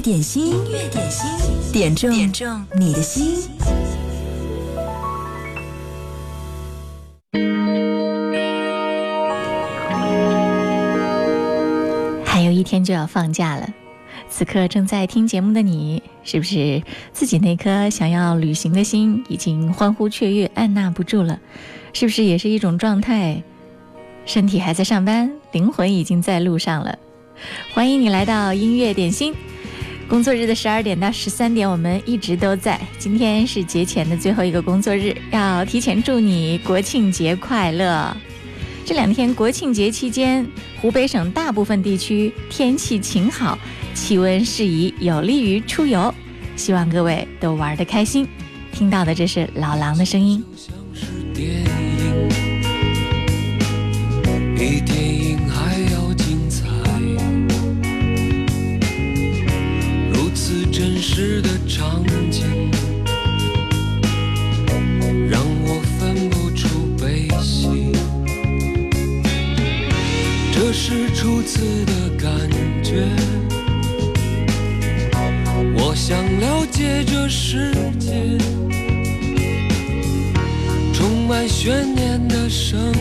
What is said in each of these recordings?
点心，音乐点心，点中点中你的心。还有一天就要放假了，此刻正在听节目的你，是不是自己那颗想要旅行的心已经欢呼雀跃、按捺不住了？是不是也是一种状态？身体还在上班，灵魂已经在路上了。欢迎你来到音乐点心。工作日的十二点到十三点，我们一直都在。今天是节前的最后一个工作日，要提前祝你国庆节快乐。这两天国庆节期间，湖北省大部分地区天气晴好，气温适宜，有利于出游。希望各位都玩得开心。听到的这是老狼的声音。真实的场景，让我分不出悲喜。这是初次的感觉，我想了解这世界，充满悬念的生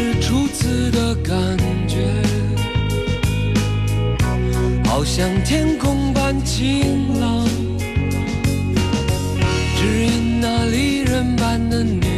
是初次的感觉，好像天空般晴朗，只因那离人般的你。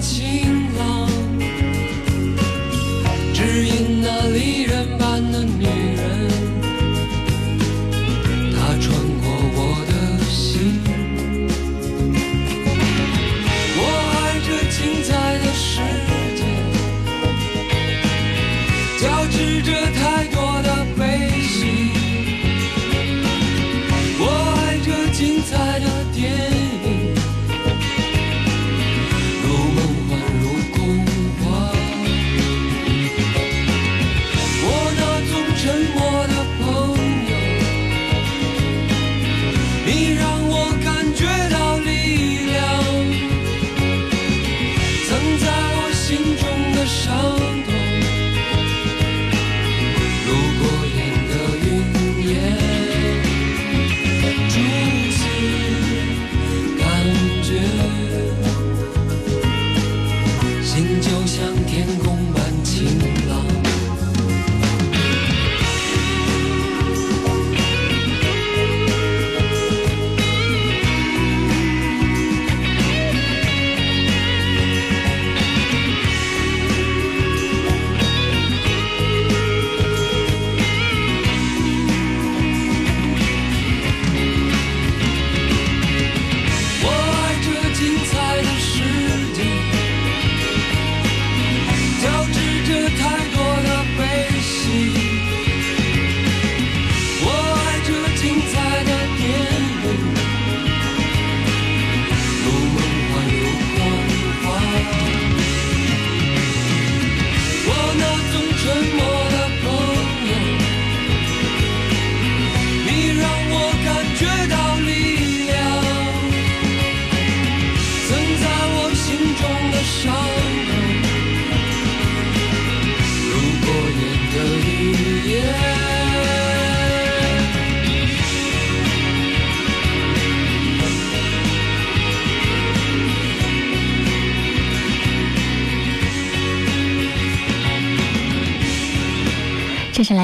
轻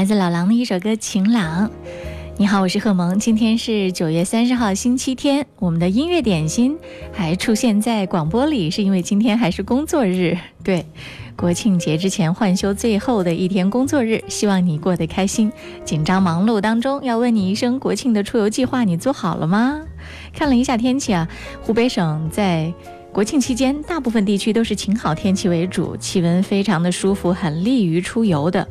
来自老狼的一首歌《晴朗》。你好，我是贺萌。今天是九月三十号，星期天。我们的音乐点心还出现在广播里，是因为今天还是工作日。对，国庆节之前换休最后的一天工作日，希望你过得开心。紧张忙碌当中，要问你一声：国庆的出游计划你做好了吗？看了一下天气啊，湖北省在。国庆期间，大部分地区都是晴好天气为主，气温非常的舒服，很利于出游的。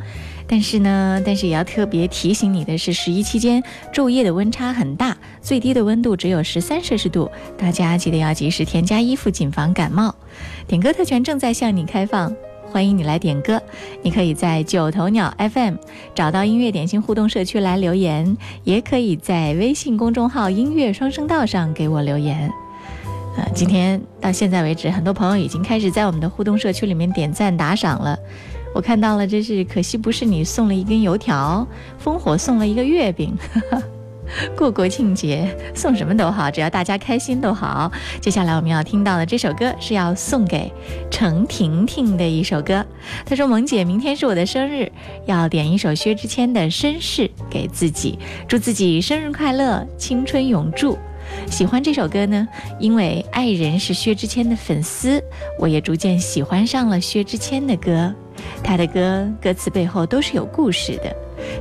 但是呢，但是也要特别提醒你的是，十一期间昼夜的温差很大，最低的温度只有十三摄氏度，大家记得要及时添加衣服，谨防感冒。点歌特权正在向你开放，欢迎你来点歌。你可以在九头鸟 FM 找到音乐点心互动社区来留言，也可以在微信公众号音乐双声道上给我留言。呃，今天到现在为止，很多朋友已经开始在我们的互动社区里面点赞打赏了。我看到了，真是可惜不是你送了一根油条，烽火送了一个月饼。过国庆节送什么都好，只要大家开心都好。接下来我们要听到的这首歌是要送给程婷婷的一首歌。她说：“萌姐，明天是我的生日，要点一首薛之谦的《绅士》给自己，祝自己生日快乐，青春永驻。”喜欢这首歌呢，因为爱人是薛之谦的粉丝，我也逐渐喜欢上了薛之谦的歌。他的歌歌词背后都是有故事的。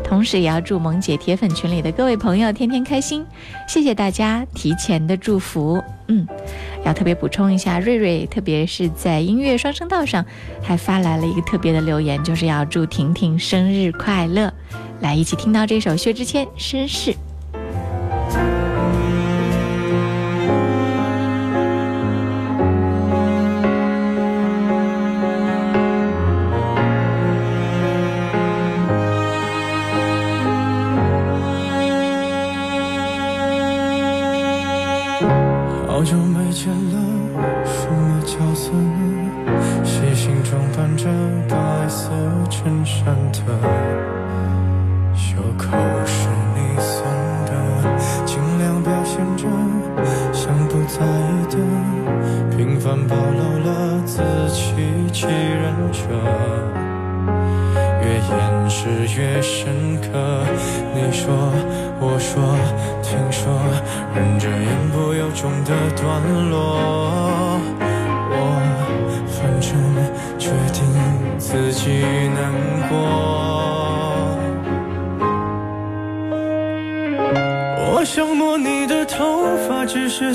同时，也要祝萌姐铁粉群里的各位朋友天天开心，谢谢大家提前的祝福。嗯，要特别补充一下，瑞瑞特别是在音乐双声道上还发来了一个特别的留言，就是要祝婷婷生日快乐。来，一起听到这首薛之谦《绅士》。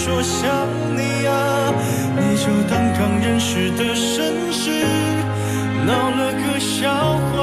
说想你啊，你就当刚认识的绅士，闹了个笑话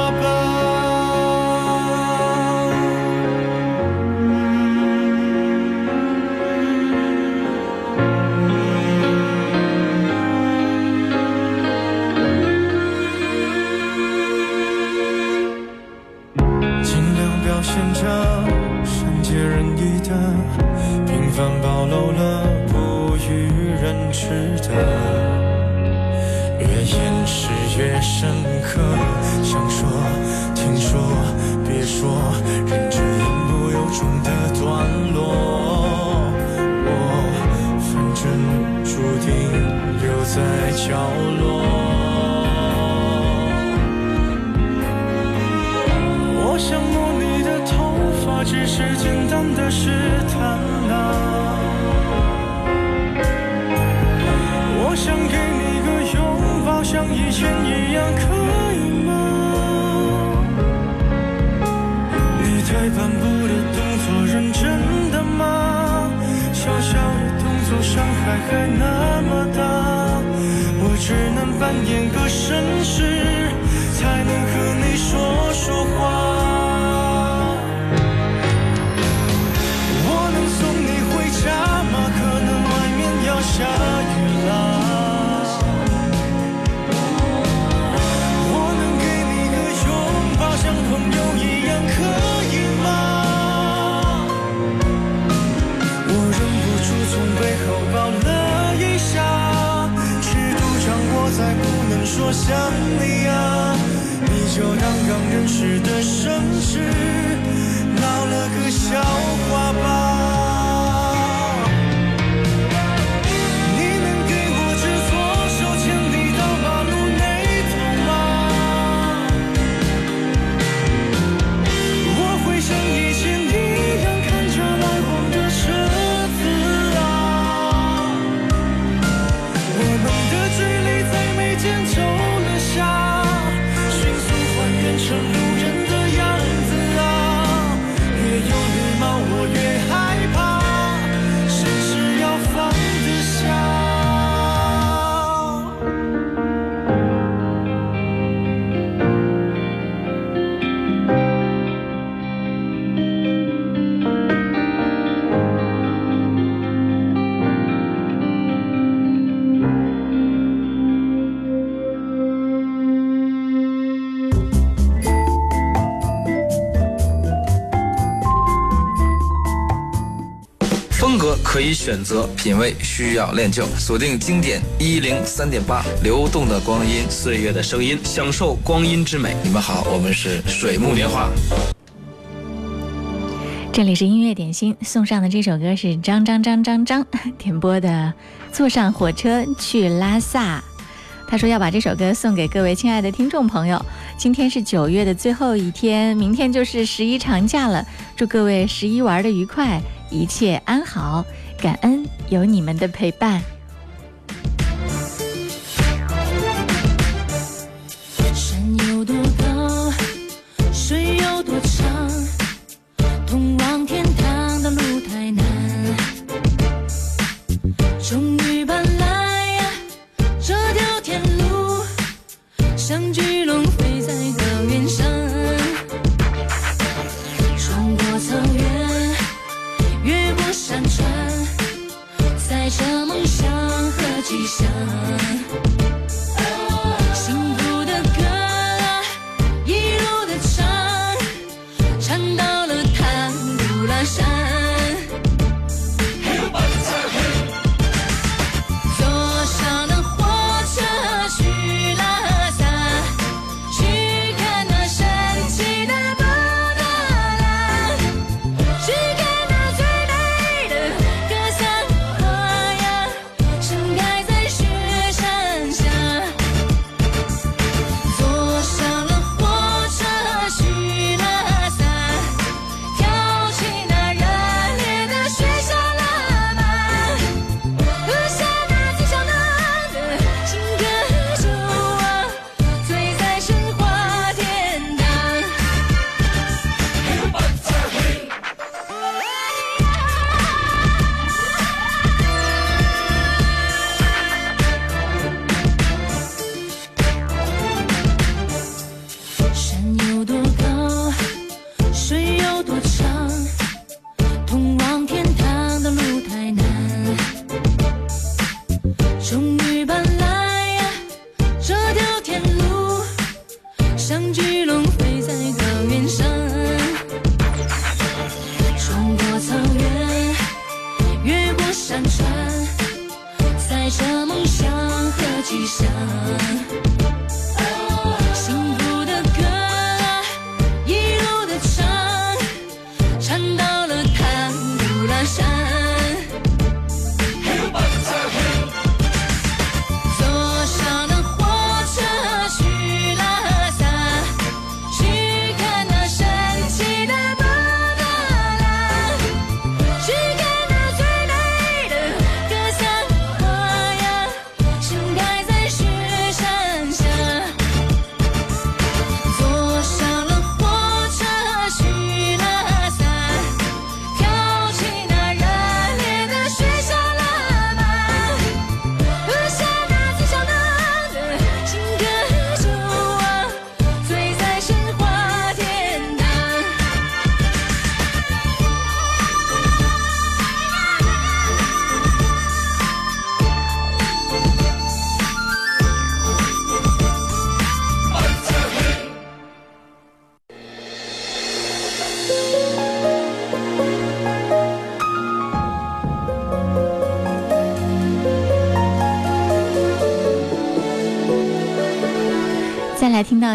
择，品味需要练就。锁定经典一零三点八，流动的光阴，岁月的声音，享受光阴之美。你们好，我们是水木年华。这里是音乐点心，送上的这首歌是张张张张张点播的《坐上火车去拉萨》。他说要把这首歌送给各位亲爱的听众朋友。今天是九月的最后一天，明天就是十一长假了，祝各位十一玩的愉快，一切安好，感恩有你们的陪伴。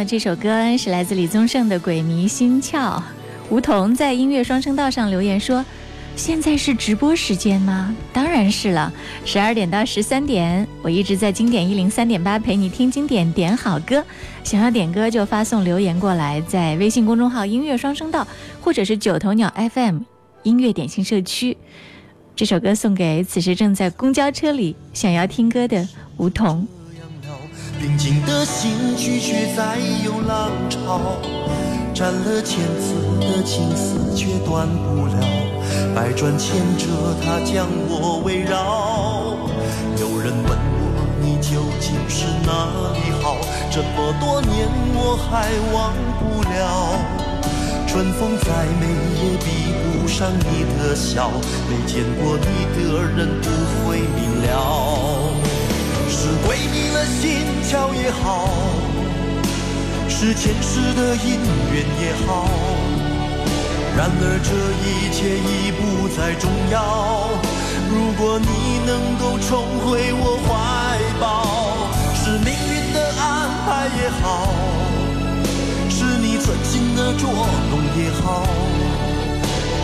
这首歌是来自李宗盛的《鬼迷心窍》。梧桐在音乐双声道上留言说：“现在是直播时间吗？当然是了，十二点到十三点，我一直在经典一零三点八陪你听经典，点好歌。想要点歌就发送留言过来，在微信公众号‘音乐双声道’或者是九头鸟 FM 音乐点心社区。这首歌送给此时正在公交车里想要听歌的梧桐。”平静的心拒绝再有浪潮，斩了千次的情丝却断不了，百转千折它将我围绕。有人问我你究竟是哪里好？这么多年我还忘不了。春风再美也比不上你的笑，没见过你的人不会明了。是鬼迷了心窍也好，是前世的因缘也好，然而这一切已不再重要。如果你能够重回我怀抱，是命运的安排也好，是你存心的捉弄也好。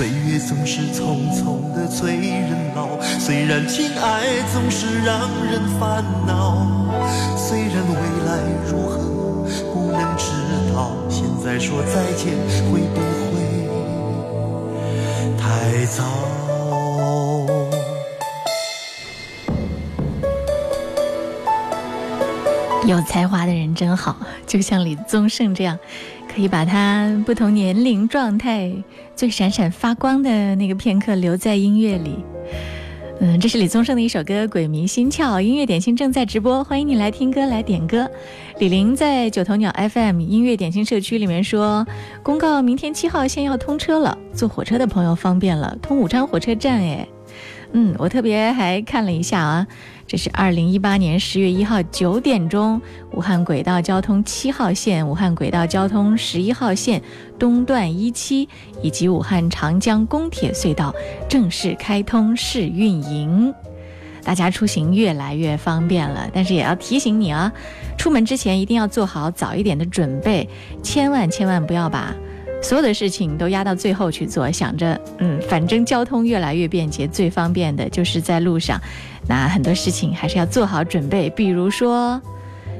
岁月总是匆匆的催人老，虽然情爱总是让人烦恼。虽然未来如何不能知道，现在说再见会不会太早？有才华的人真好，就像李宗盛这样，可以把他不同年龄状态最闪闪发光的那个片刻留在音乐里。嗯，这是李宗盛的一首歌《鬼迷心窍》，音乐点心正在直播，欢迎你来听歌来点歌。李玲在九头鸟 FM 音乐点心社区里面说，公告明天七号线要通车了，坐火车的朋友方便了，通武昌火车站哎。嗯，我特别还看了一下啊，这是二零一八年十月一号九点钟，武汉轨道交通七号线、武汉轨道交通十一号线东段一期以及武汉长江公铁隧道正式开通试运营，大家出行越来越方便了。但是也要提醒你啊，出门之前一定要做好早一点的准备，千万千万不要把。所有的事情都压到最后去做，想着，嗯，反正交通越来越便捷，最方便的就是在路上。那很多事情还是要做好准备，比如说，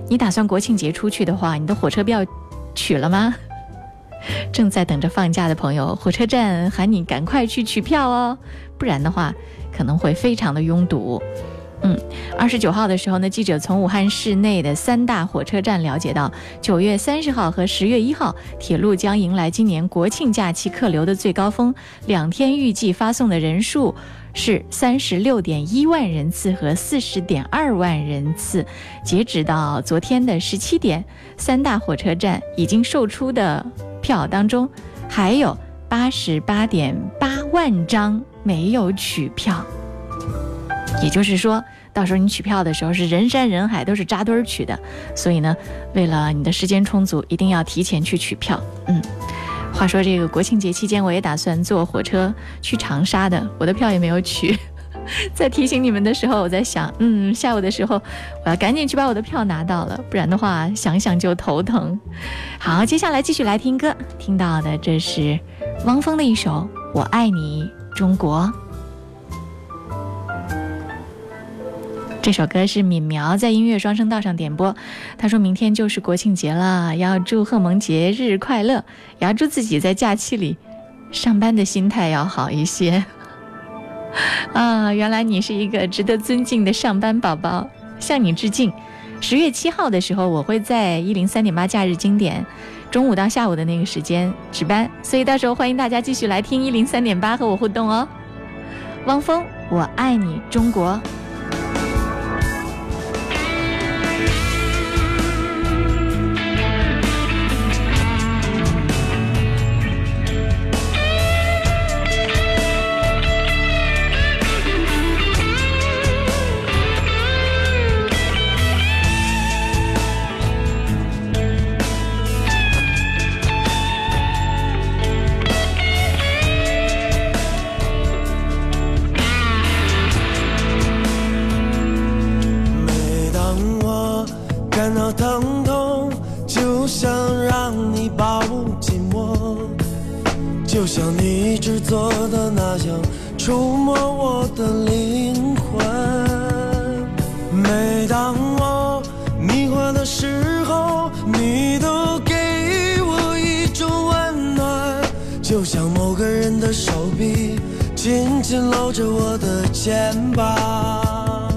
你打算国庆节出去的话，你的火车票取了吗？正在等着放假的朋友，火车站喊你赶快去取票哦，不然的话可能会非常的拥堵。嗯二十九号的时候呢，记者从武汉市内的三大火车站了解到，九月三十号和十月一号，铁路将迎来今年国庆假期客流的最高峰，两天预计发送的人数是三十六点一万人次和四十点二万人次。截止到昨天的十七点，三大火车站已经售出的票当中，还有八十八点八万张没有取票。也就是说，到时候你取票的时候是人山人海，都是扎堆儿取的。所以呢，为了你的时间充足，一定要提前去取票。嗯，话说这个国庆节期间，我也打算坐火车去长沙的，我的票也没有取。在提醒你们的时候，我在想，嗯，下午的时候我要赶紧去把我的票拿到了，不然的话想想就头疼。好，接下来继续来听歌，听到的这是汪峰的一首《我爱你中国》。这首歌是敏苗在音乐双声道上点播。他说明天就是国庆节了，要祝贺萌节日快乐，也要祝自己在假期里上班的心态要好一些。啊，原来你是一个值得尊敬的上班宝宝，向你致敬。十月七号的时候，我会在一零三点八假日经典中午到下午的那个时间值班，所以到时候欢迎大家继续来听一零三点八和我互动哦。汪峰，我爱你中国。紧紧搂着我的肩膀。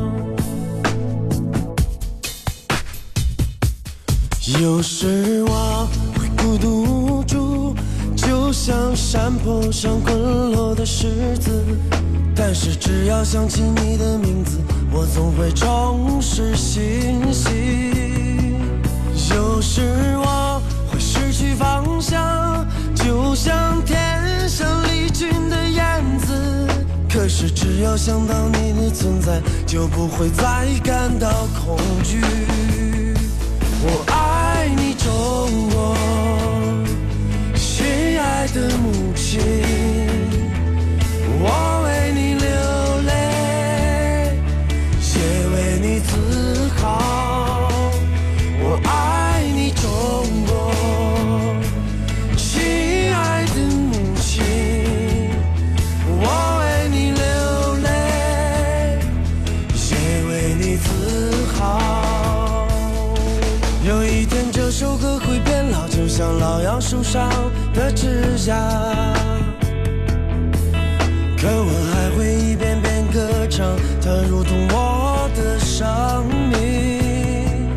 有时我会孤独无助，就像山坡上滚落的石子。但是只要想起你的名字，我总会重拾信心。有时我会失去方向，就像天上离群的样子。可是只要想到你的存在，就不会再感到恐惧。我爱你，中国，亲爱的母亲，杨树上的指甲。可我还会一遍遍歌唱，它如同我的生命。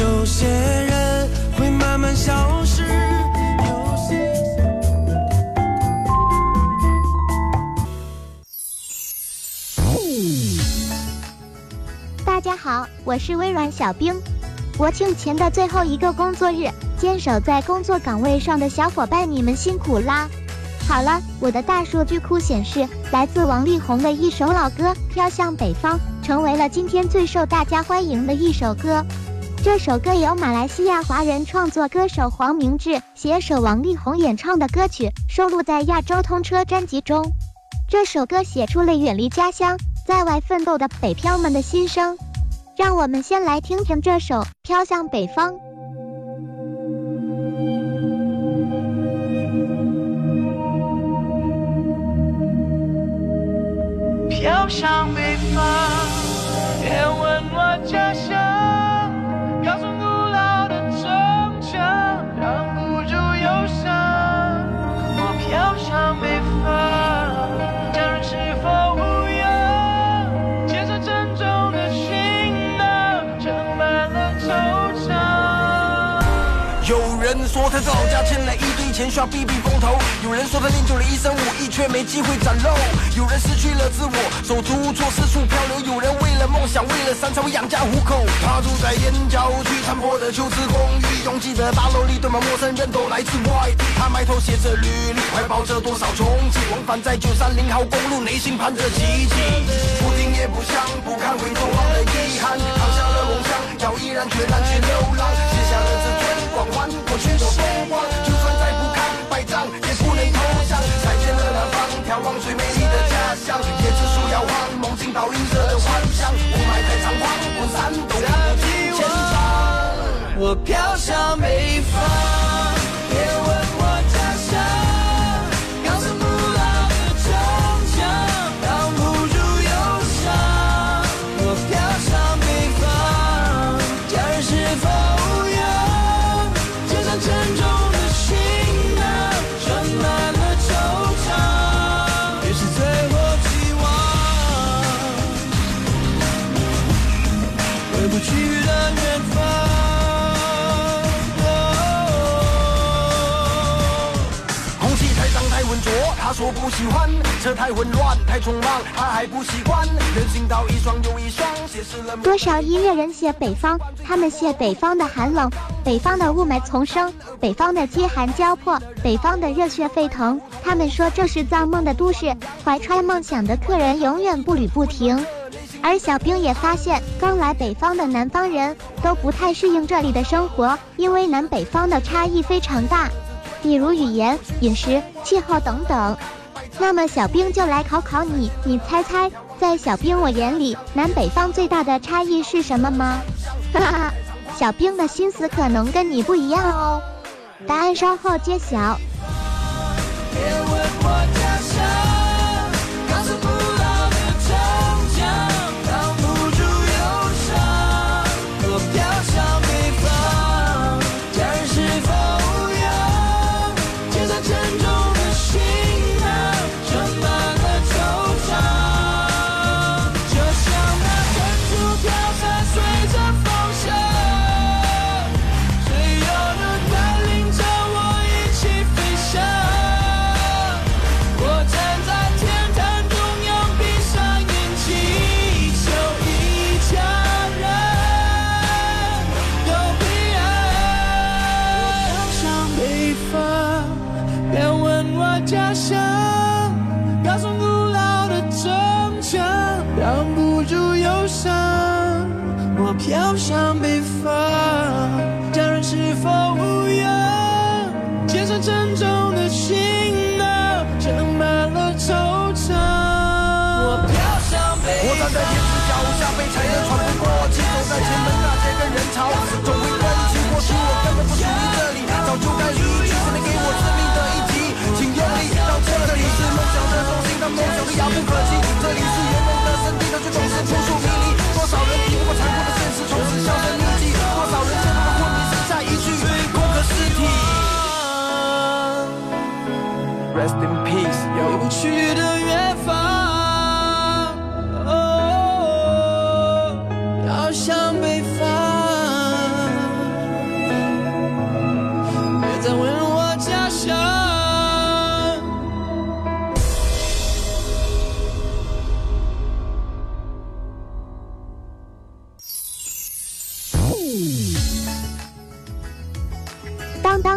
有些人会慢慢消失，有些。大家好，我是微软小冰。国庆前的最后一个工作日，坚守在工作岗位上的小伙伴，你们辛苦啦！好了，我的大数据库显示，来自王力宏的一首老歌《飘向北方》成为了今天最受大家欢迎的一首歌。这首歌由马来西亚华人创作歌手黄明志携手王力宏演唱的歌曲，收录在《亚洲通车》专辑中。这首歌写出了远离家乡、在外奋斗的北漂们的心声。让我们先来听听这首《飘向北方》。飘向北方，别问我家乡，告诉古老的城墙，挡不住忧伤。我飘向北方，家人是否无恙？肩上沉重的行囊，盛满了惆怅。有人说他老家欠来一。需要避避风头。有人说他练就了一身武艺，却没机会展露。有人失去了自我，手足无措，四处漂流。有人为了梦想，为了山才会养家糊口。他住在燕郊区残破的旧式公寓，拥挤的大楼里堆满陌生人，都来自外地。他埋头写着履历，怀抱着多少憧憬，往返在九三零号公路，内心盼着奇迹。不听也不想，不看回头望的遗憾，扛下了梦想，要毅然决然去流浪，卸下了自尊光环，过去的风光。眺望最美丽的家乡，椰子树摇晃，梦境倒映着的幻想。雾霾太猖狂，不闪动，不及前方。我飘向北说不喜欢。车太混乱太匆忙，他还不习惯。人行道一双又一双，写实了多少音乐人写北方，他们写北方的寒冷，北方的雾霾丛生，北方的饥寒交迫，北方的热血沸腾。他们说这是造梦的都市，怀揣梦想的客人永远步履不停。而小兵也发现，刚来北方的南方人都不太适应这里的生活，因为南北方的差异非常大，比如语言、饮食、气候等等。那么小兵就来考考你，你猜猜，在小兵我眼里，南北方最大的差异是什么吗？哈哈，小兵的心思可能跟你不一样哦。答案稍后揭晓。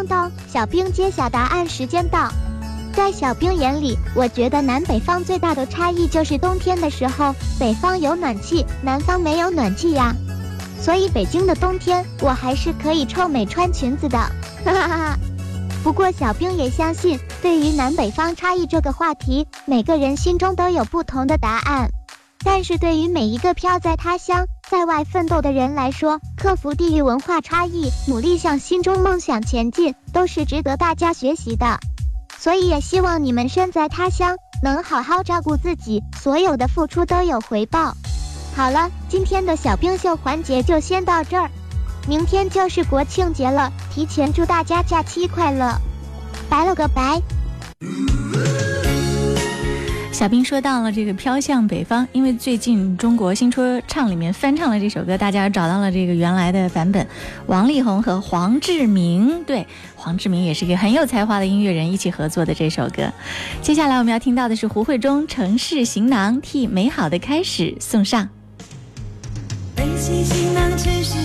当当当，小兵揭晓答案时间到。在小兵眼里，我觉得南北方最大的差异就是冬天的时候，北方有暖气，南方没有暖气呀。所以北京的冬天，我还是可以臭美穿裙子的。哈哈哈哈。不过小兵也相信，对于南北方差异这个话题，每个人心中都有不同的答案。但是对于每一个飘在他乡、在外奋斗的人来说，克服地域文化差异，努力向心中梦想前进，都是值得大家学习的。所以也希望你们身在他乡，能好好照顾自己，所有的付出都有回报。好了，今天的小冰秀环节就先到这儿，明天就是国庆节了，提前祝大家假期快乐，拜了个拜。小兵说到了这个《飘向北方》，因为最近中国新说唱里面翻唱了这首歌，大家找到了这个原来的版本，王力宏和黄志明，对，黄志明也是一个很有才华的音乐人，一起合作的这首歌。接下来我们要听到的是胡慧中《城市行囊》，替美好的开始送上。背起行囊，城市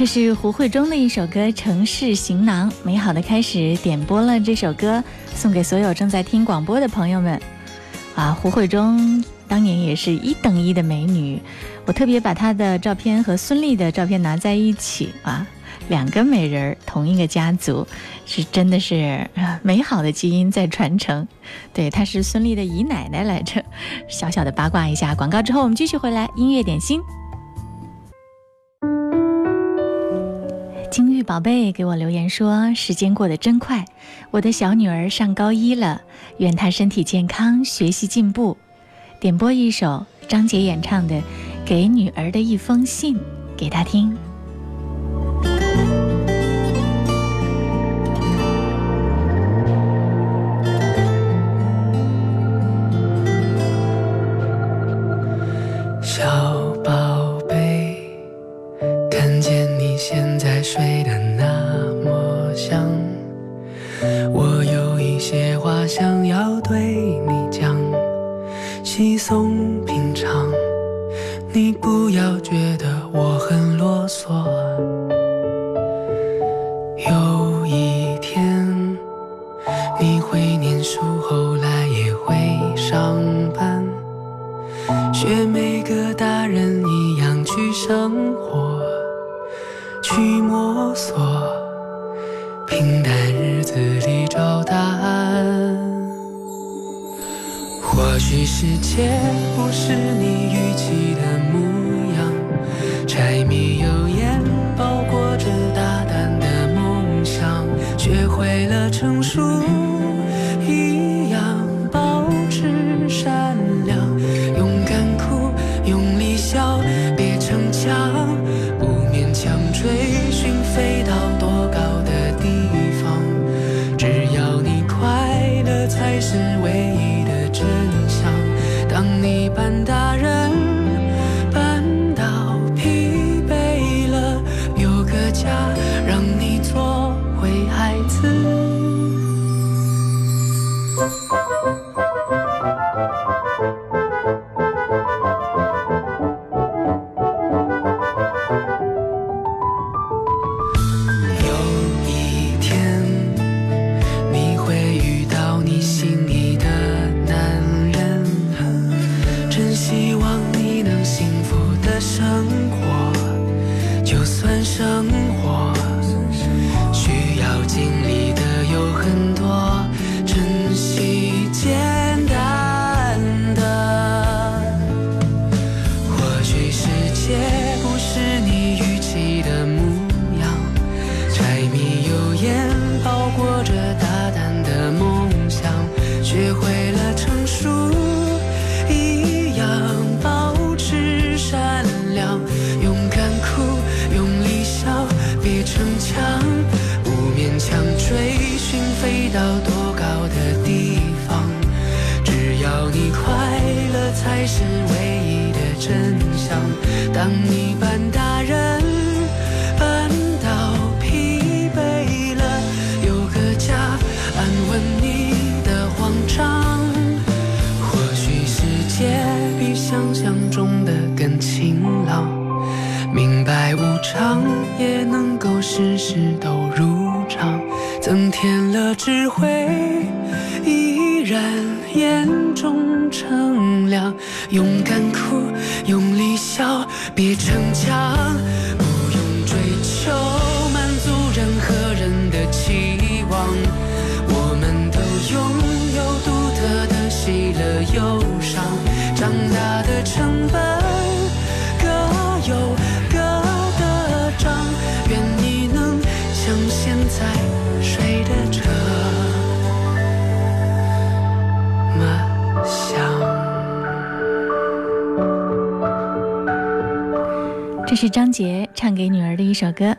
这是胡慧中的一首歌《城市行囊》，美好的开始。点播了这首歌，送给所有正在听广播的朋友们。啊，胡慧中当年也是一等一的美女，我特别把她的照片和孙俪的照片拿在一起啊，两个美人儿，同一个家族，是真的是美好的基因在传承。对，她是孙俪的姨奶奶来着。小小的八卦一下，广告之后我们继续回来，音乐点心。金玉宝贝给我留言说：“时间过得真快，我的小女儿上高一了，愿她身体健康，学习进步。”点播一首张杰演唱的《给女儿的一封信》给她听。别逞强，不用追求满足任何人的期望。我们都拥有独特的喜乐忧伤，长大的成本是张杰唱给女儿的一首歌，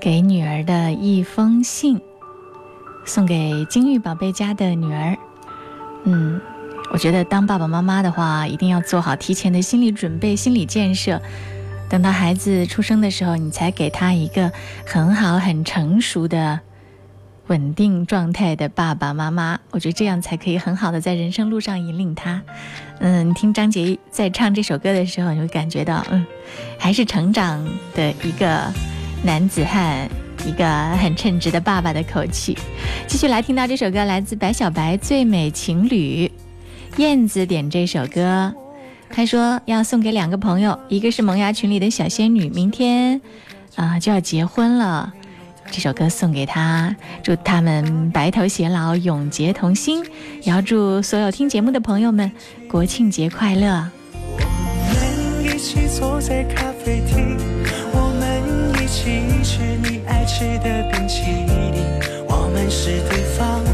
给女儿的一封信，送给金玉宝贝家的女儿。嗯，我觉得当爸爸妈妈的话，一定要做好提前的心理准备、心理建设。等到孩子出生的时候，你才给他一个很好、很成熟的、稳定状态的爸爸妈妈。我觉得这样才可以很好的在人生路上引领他。嗯，听张杰在唱这首歌的时候，你会感觉到，嗯，还是成长的一个男子汉，一个很称职的爸爸的口气。继续来听到这首歌，来自白小白《最美情侣》，燕子点这首歌，他说要送给两个朋友，一个是萌芽群里的小仙女，明天啊、就要结婚了。这首歌送给他，祝他们白头偕老，永结同心。也要祝所有听节目的朋友们国庆节快乐。我们一起坐在咖啡厅，我们一起吃你爱吃的冰淇淋，我们是对方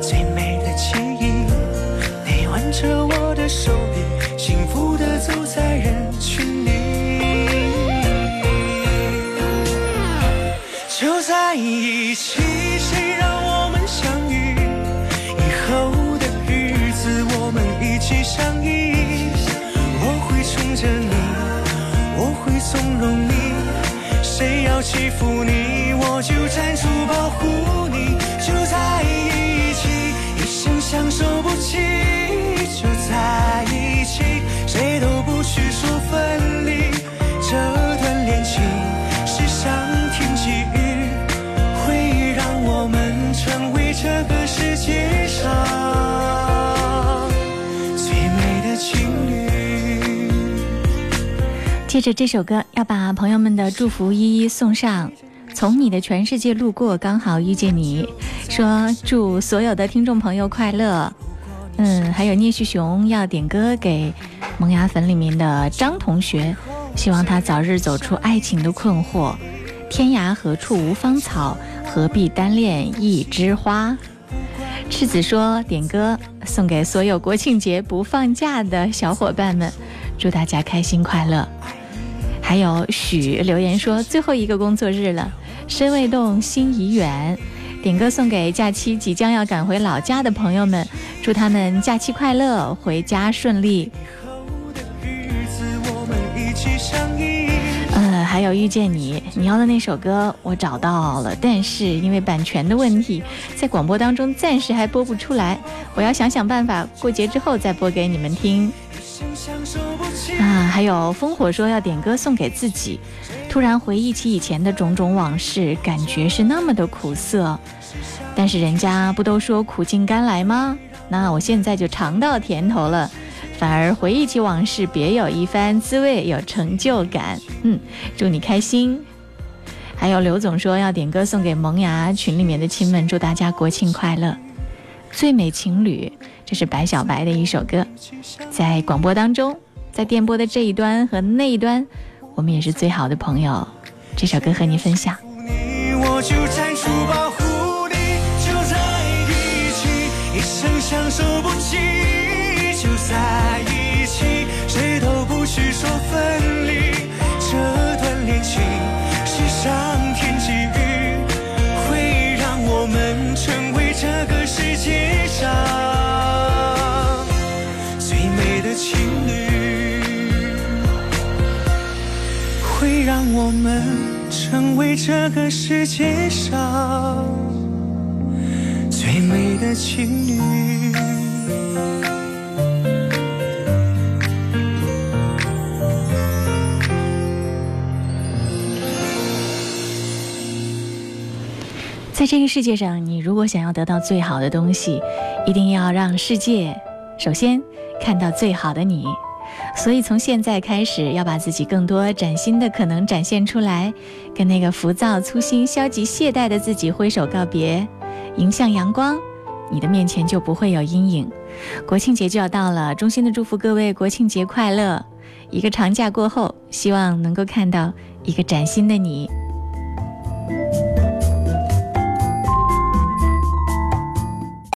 最美的记忆。你挽着我的手臂，幸福的走在人在一起，谁让我们相遇？以后的日子，我们一起相依。我会宠着你，我会纵容你。谁要欺负你，我就站出保护你。就在一起，一生相守不弃。个世界上最美的情侣。借着这首歌，要把朋友们的祝福一一送上。从你的全世界路过，刚好遇见你，说祝所有的听众朋友快乐。嗯，还有聂旭雄要点歌给萌芽粉里面的张同学，希望他早日走出爱情的困惑。天涯何处无芳草，何必单恋一枝花。赤子说点歌送给所有国庆节不放假的小伙伴们，祝大家开心快乐。还有许留言说最后一个工作日了，身未动，心已远。点歌送给假期即将要赶回老家的朋友们，祝他们假期快乐，回家顺利。有遇见你，你要的那首歌我找到了，但是因为版权的问题，在广播当中暂时还播不出来，我要想想办法，过节之后再播给你们听。啊，还有烽火说要点歌送给自己，突然回忆起以前的种种往事，感觉是那么的苦涩。但是人家不都说苦尽甘来吗？那我现在就尝到甜头了。反而回忆起往事，别有一番滋味，有成就感。嗯，祝你开心。还有刘总说要点歌送给萌芽群里面的亲们，祝大家国庆快乐。最美情侣，这是白小白的一首歌，在广播当中，在电波的这一端和那一端，我们也是最好的朋友。这首歌和你分享。你我就护们成为这个世界上最美的情侣。在这个世界上，你如果想要得到最好的东西，一定要让世界首先看到最好的你。所以从现在开始，要把自己更多崭新的可能展现出来，跟那个浮躁、粗心、消极、懈怠的自己挥手告别，迎向阳光，你的面前就不会有阴影。国庆节就要到了，衷心的祝福各位国庆节快乐！一个长假过后，希望能够看到一个崭新的你。